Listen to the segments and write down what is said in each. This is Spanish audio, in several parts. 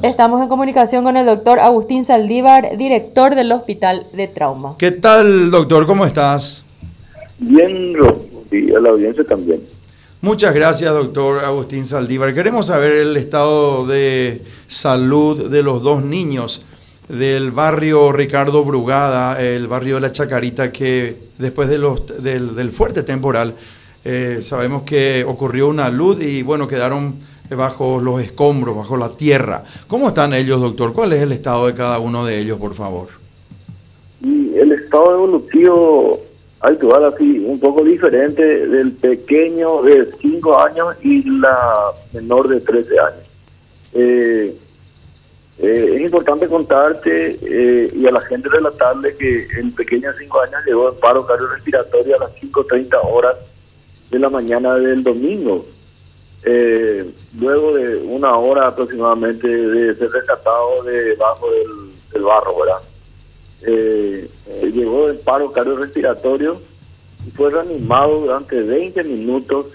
Estamos en comunicación con el doctor Agustín Saldívar, director del Hospital de Trauma. ¿Qué tal, doctor? ¿Cómo estás? Bien, y a la audiencia también. Muchas gracias, doctor Agustín Saldívar. Queremos saber el estado de salud de los dos niños del barrio Ricardo Brugada, el barrio de la Chacarita, que después de los, del, fuerte temporal eh, sabemos que ocurrió una luz y bueno, quedaron bajo los escombros, bajo la tierra. ¿Cómo están ellos, doctor? ¿Cuál es el estado de cada uno de ellos, por favor? Y el estado evolutivo actual así, un poco diferente del pequeño de 5 años y la menor de 13 años. Eh, eh, es importante contarte eh, y a la gente relatarle que el pequeño de 5 años llegó en paro cardiorrespiratorio a las 5.30 horas de la mañana del domingo. Eh, luego de una hora aproximadamente de ser rescatado debajo del, barro, ¿verdad? Eh, eh, llegó en paro cardiorrespiratorio y fue reanimado durante 20 minutos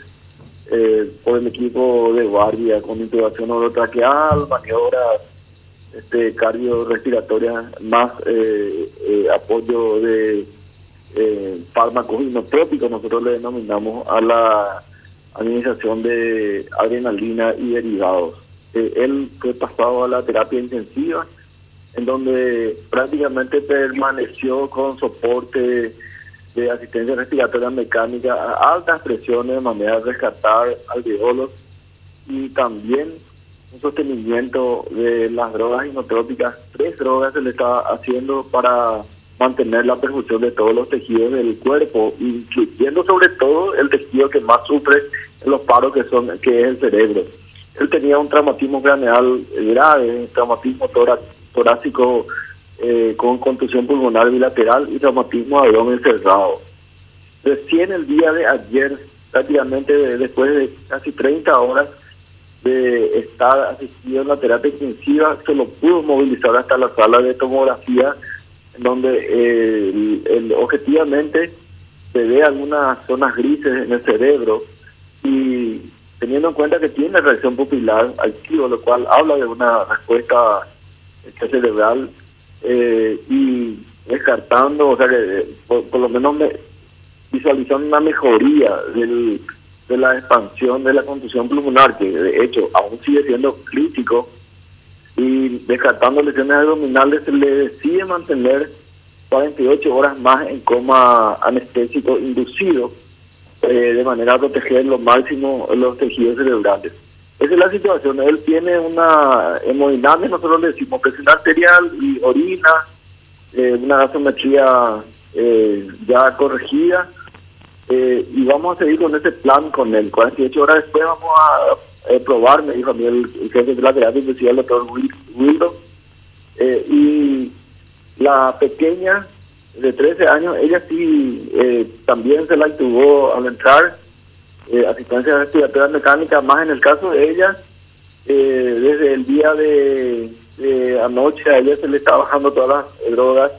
por el equipo de guardia con intubación orotraqueal, maniobras este, cardiorrespiratorias, más apoyo de fármacos inotrópicos, nosotros le denominamos a la administración de adrenalina y derivados. Eh, él fue pasado a la terapia intensiva, en donde prácticamente permaneció con soporte de asistencia respiratoria mecánica a altas presiones de manera de rescatar alveolos y también un sostenimiento de las drogas inotrópicas. Tres drogas se le está haciendo para mantener la perfusión de todos los tejidos del cuerpo, incluyendo sobre todo el tejido que más sufre los paros que son que es el cerebro. Él tenía un traumatismo craneal grave, un traumatismo torácico eh, con contusión pulmonar bilateral y traumatismo abdomen cerrado. Recién el día de ayer, prácticamente después de casi 30 horas de estar asistido en la terapia intensiva, se lo pudo movilizar hasta la sala de tomografía donde eh, objetivamente se ve algunas zonas grises en el cerebro y teniendo en cuenta que tiene reacción pupilar activa, lo cual habla de una respuesta cerebral eh, y descartando, o sea que eh, por, lo menos me, visualizando una mejoría del, de la expansión de la contusión pulmonar, que de hecho aún sigue siendo crítico y descartando lesiones abdominales se le decide mantener 48 horas más en coma anestésico inducido eh, de manera a proteger lo máximo los tejidos cerebrales. Esa es la situación. Él tiene una hemodinamia, nosotros le decimos presión arterial y orina, eh, una gasometría eh, ya corregida. y vamos a seguir con ese plan con él. 48 horas después vamos a eh, probar, me dijo a mí el, jefe de la terapia intensiva, el doctor Wildo. Eh, y la pequeña de 13 años, ella sí eh, también se la intubó al entrar, eh, asistencia respiratoria mecánica, más en el caso de ella, desde el día de, anoche a ella se le está bajando todas las drogas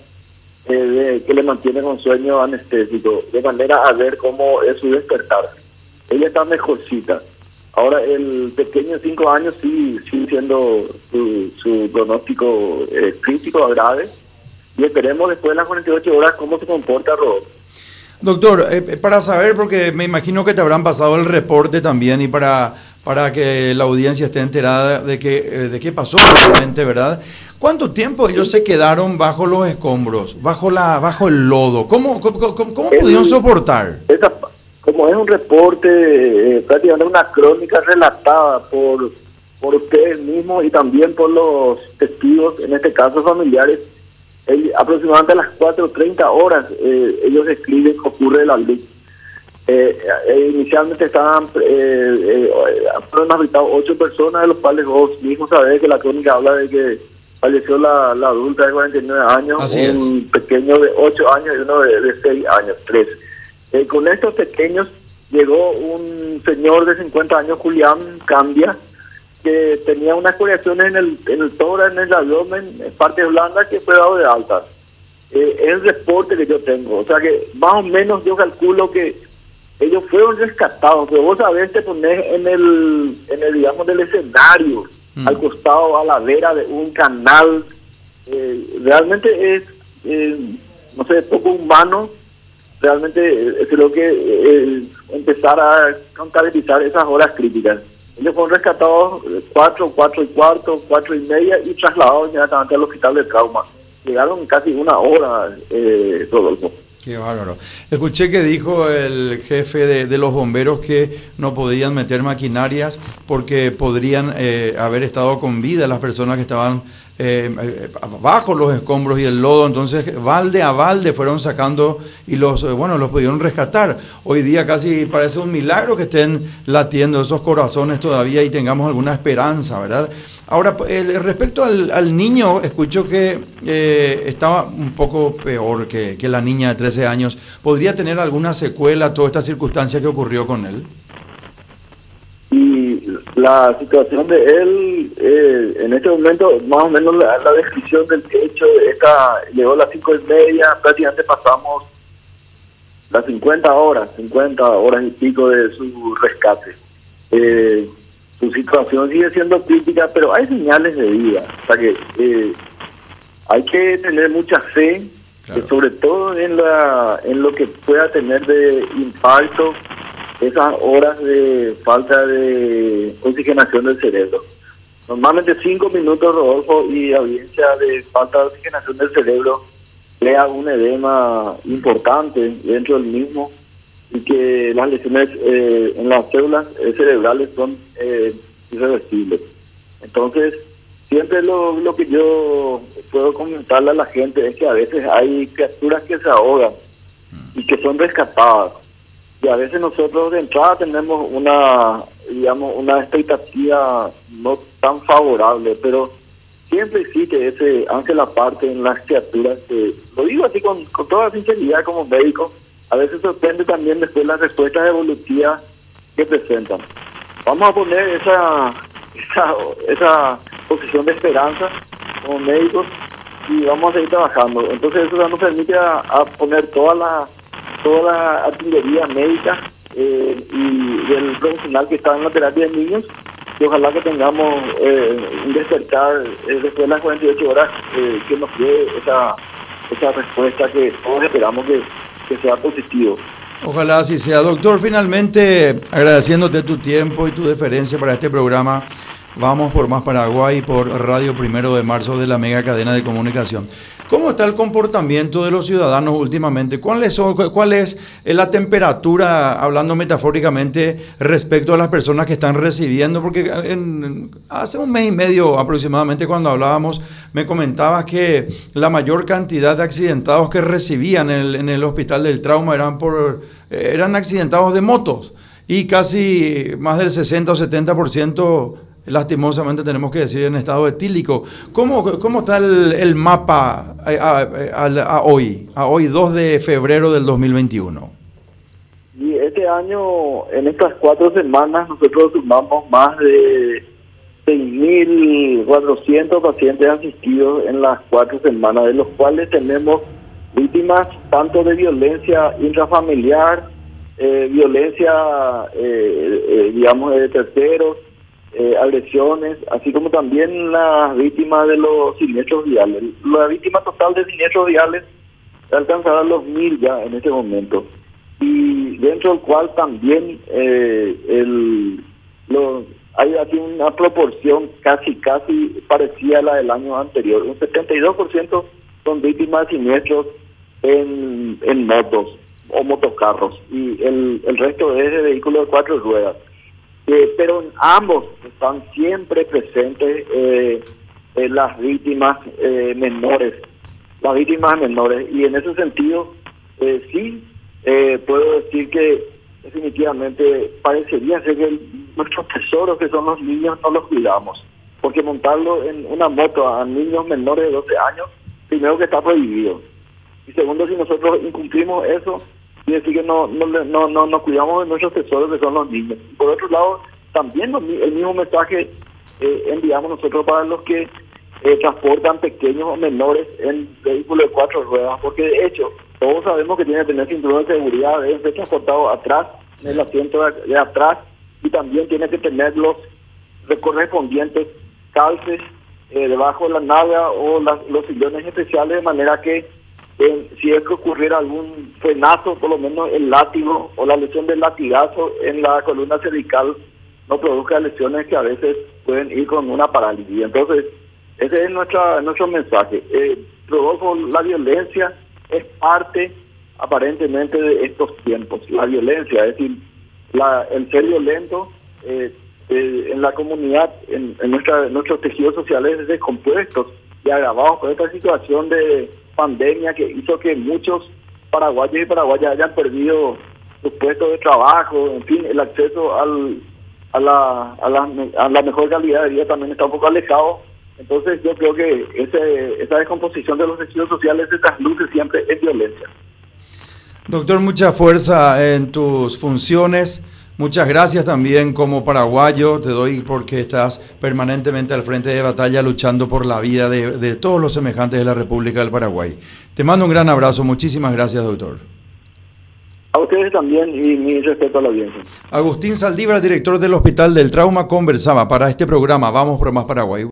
que le mantienen con sueño anestésico, de manera a ver cómo es su despertar. Ella está mejorcita. Ahora, el pequeño de 5 años sí sigue siendo su, pronóstico eh, crítico, grave, y esperemos después de las 48 horas cómo se comporta Rodolfo. Doctor, eh, eh, para saber, porque me imagino que te habrán pasado el reporte también y para, para que la audiencia esté enterada de, que, de qué pasó realmente, ¿verdad? ¿Cuánto tiempo ellos se quedaron bajo los escombros, bajo la bajo el lodo? ¿Cómo, cómo, cómo, pudieron soportar? Esa, como es un reporte, eh, prácticamente una crónica relatada por, por ustedes mismos y también por los testigos, en este caso familiares, aproximadamente a las 4.30 horas eh, ellos escriben que ocurre la luz. Eh, inicialmente estaban, fueron habitados ocho personas, de los cuales vos mismos sabés que la crónica habla de que falleció la, adulta de 49 años, un pequeño de 8 años y uno de, de 6 años, 3. Eh, con estos pequeños llegó un señor de 50 años, Julián Cambia, que tenía unas curaciones en el, en el tórax, en el abdomen, en parte blanda, que fue dado de alta. Eh, es el reporte que yo tengo. O sea que más o menos yo calculo que ellos fueron rescatados, pero vos sabés te pones en el, en el digamos, del escenario mm. al costado, a la vera de un canal. Eh, realmente es, eh, no sé, poco humano. Realmente eh, creo que empezar a contabilizar esas horas críticas. Ellos fueron rescatados cuatro, cuatro y cuarto, cuatro y media y trasladados inmediatamente al hospital de trauma. Llegaron casi una hora, eh, Rodolfo. Qué bárbaro. Escuché que dijo el jefe de, los bomberos que no podían meter maquinarias porque podrían eh, haber estado con vida las personas que estaban eh, eh, bajo los escombros y el lodo, entonces balde a balde fueron sacando y los, bueno, los pudieron rescatar. Hoy día casi parece un milagro que estén latiendo esos corazones todavía y tengamos alguna esperanza, ¿verdad? Ahora, respecto al, niño, escucho que estaba un poco peor que, que la niña de 13 años. ¿Podría tener alguna secuela toda esta circunstancia que ocurrió con él? La situación de él, eh, en este momento, más o menos la, descripción del hecho, esta, llegó a las cinco y media, prácticamente pasamos las 50 horas, 50 horas y pico de su rescate. Eh, su situación sigue siendo crítica, pero hay señales de vida. O sea que eh, hay que tener mucha fe sobre todo en, la, en lo que pueda tener de impacto esas horas de falta de oxigenación del cerebro. Normalmente cinco minutos, Rodolfo, y audiencia de falta de oxigenación del cerebro crea un edema importante dentro del mismo y que las lesiones eh, en las células cerebrales son eh, irreversibles. Entonces, siempre lo, lo que yo puedo comentarle a la gente es que a veces hay criaturas que se ahogan y que son rescatadas. Y a veces nosotros de entrada tenemos una, digamos, una expectativa no tan favorable, pero siempre existe ese ángel aparte en las criaturas que, lo digo así con, con toda sinceridad como médico, a veces sorprende también después las respuestas evolutivas que presentan. Vamos a poner esa, esa, esa posición de esperanza como médicos y vamos a seguir trabajando. Entonces eso nos permite a, poner toda la toda la artillería médica eh, y del profesional que está en la terapia de niños y ojalá que tengamos eh, un despertar eh, después de las 48 horas que nos dé esa, esa respuesta que todos esperamos que, que sea positivo. Ojalá así sea. Doctor, finalmente agradeciéndote tu tiempo y tu deferencia para este programa. Vamos por Más Paraguay por Radio Primero de Marzo de la mega cadena de comunicación. ¿Cómo está el comportamiento de los ciudadanos últimamente? ¿Cuál es, ¿Cuál es la temperatura, hablando metafóricamente, respecto a las personas que están recibiendo? Porque hace un mes y medio aproximadamente cuando hablábamos, me comentabas que la mayor cantidad de accidentados que recibían en el, en el hospital del trauma eran, por, eran accidentados de motos y casi más del 60 o 70% lastimosamente tenemos que decir en estado etílico. ¿Cómo, cómo está el, mapa a, hoy, a hoy 2 de febrero del 2021? Y este año, en estas cuatro semanas, nosotros sumamos más de 6.400 pacientes asistidos en las cuatro semanas, de los cuales tenemos víctimas tanto de violencia intrafamiliar, eh, violencia, eh, eh, digamos, de terceros, eh, agresiones, así como también las víctimas de los siniestros viales. La víctima total de siniestros viales alcanzará los mil ya en este momento. Y dentro del cual también eh, el, hay aquí una proporción casi, casi parecida a la del año anterior. Un 72% son víctimas de siniestros en, en motos o motocarros y el, el resto es de vehículos de cuatro ruedas. Eh, pero ambos están siempre presentes eh, las víctimas eh, menores, las víctimas menores. Y en ese sentido, sí, puedo decir que definitivamente parecería ser que nuestros tesoros, que son los niños, no los cuidamos. Porque montarlo en una moto a niños menores de 12 años, primero que está prohibido. Y segundo, si nosotros incumplimos eso, y decir que no, no, no, no, nos cuidamos de nuestros tesoros que son los niños. Por otro lado, también el mismo mensaje eh, enviamos nosotros para los que eh, transportan pequeños o menores en vehículos de cuatro ruedas, porque de hecho todos sabemos que tienen que tener cinturón de seguridad, deben ser transportados atrás, en el asiento de, atrás, y también tiene que tener los correspondientes calces eh, debajo de la nalga o los sillones especiales de manera que si es que ocurriera algún frenazo, por lo menos el látigo o la lesión del latigazo en la columna cervical no produzca lesiones que a veces pueden ir con una parálisis. Entonces, ese es nuestra, nuestro mensaje. Eh, la violencia es parte aparentemente de estos tiempos. La violencia, es decir, la, el ser violento eh, eh, en la comunidad, en, nuestra, nuestros tejidos sociales descompuestos y agravados con esta situación de pandemia que hizo que muchos paraguayos y paraguayas hayan perdido sus puestos de trabajo, en fin, el acceso al, a, la, a, la, a la mejor calidad de vida también está un poco alejado. Entonces yo creo que ese, esa descomposición de los tejidos sociales se trasluce siempre en violencia. Doctor, mucha fuerza en tus funciones. Muchas gracias también como paraguayo, te doy porque estás permanentemente al frente de batalla luchando por la vida de, todos los semejantes de la República del Paraguay. Te mando un gran abrazo, muchísimas gracias doctor. A ustedes también y mi respeto a la audiencia. Agustín Saldívar, director del Hospital del Trauma, conversaba para este programa Vamos por Más Paraguay.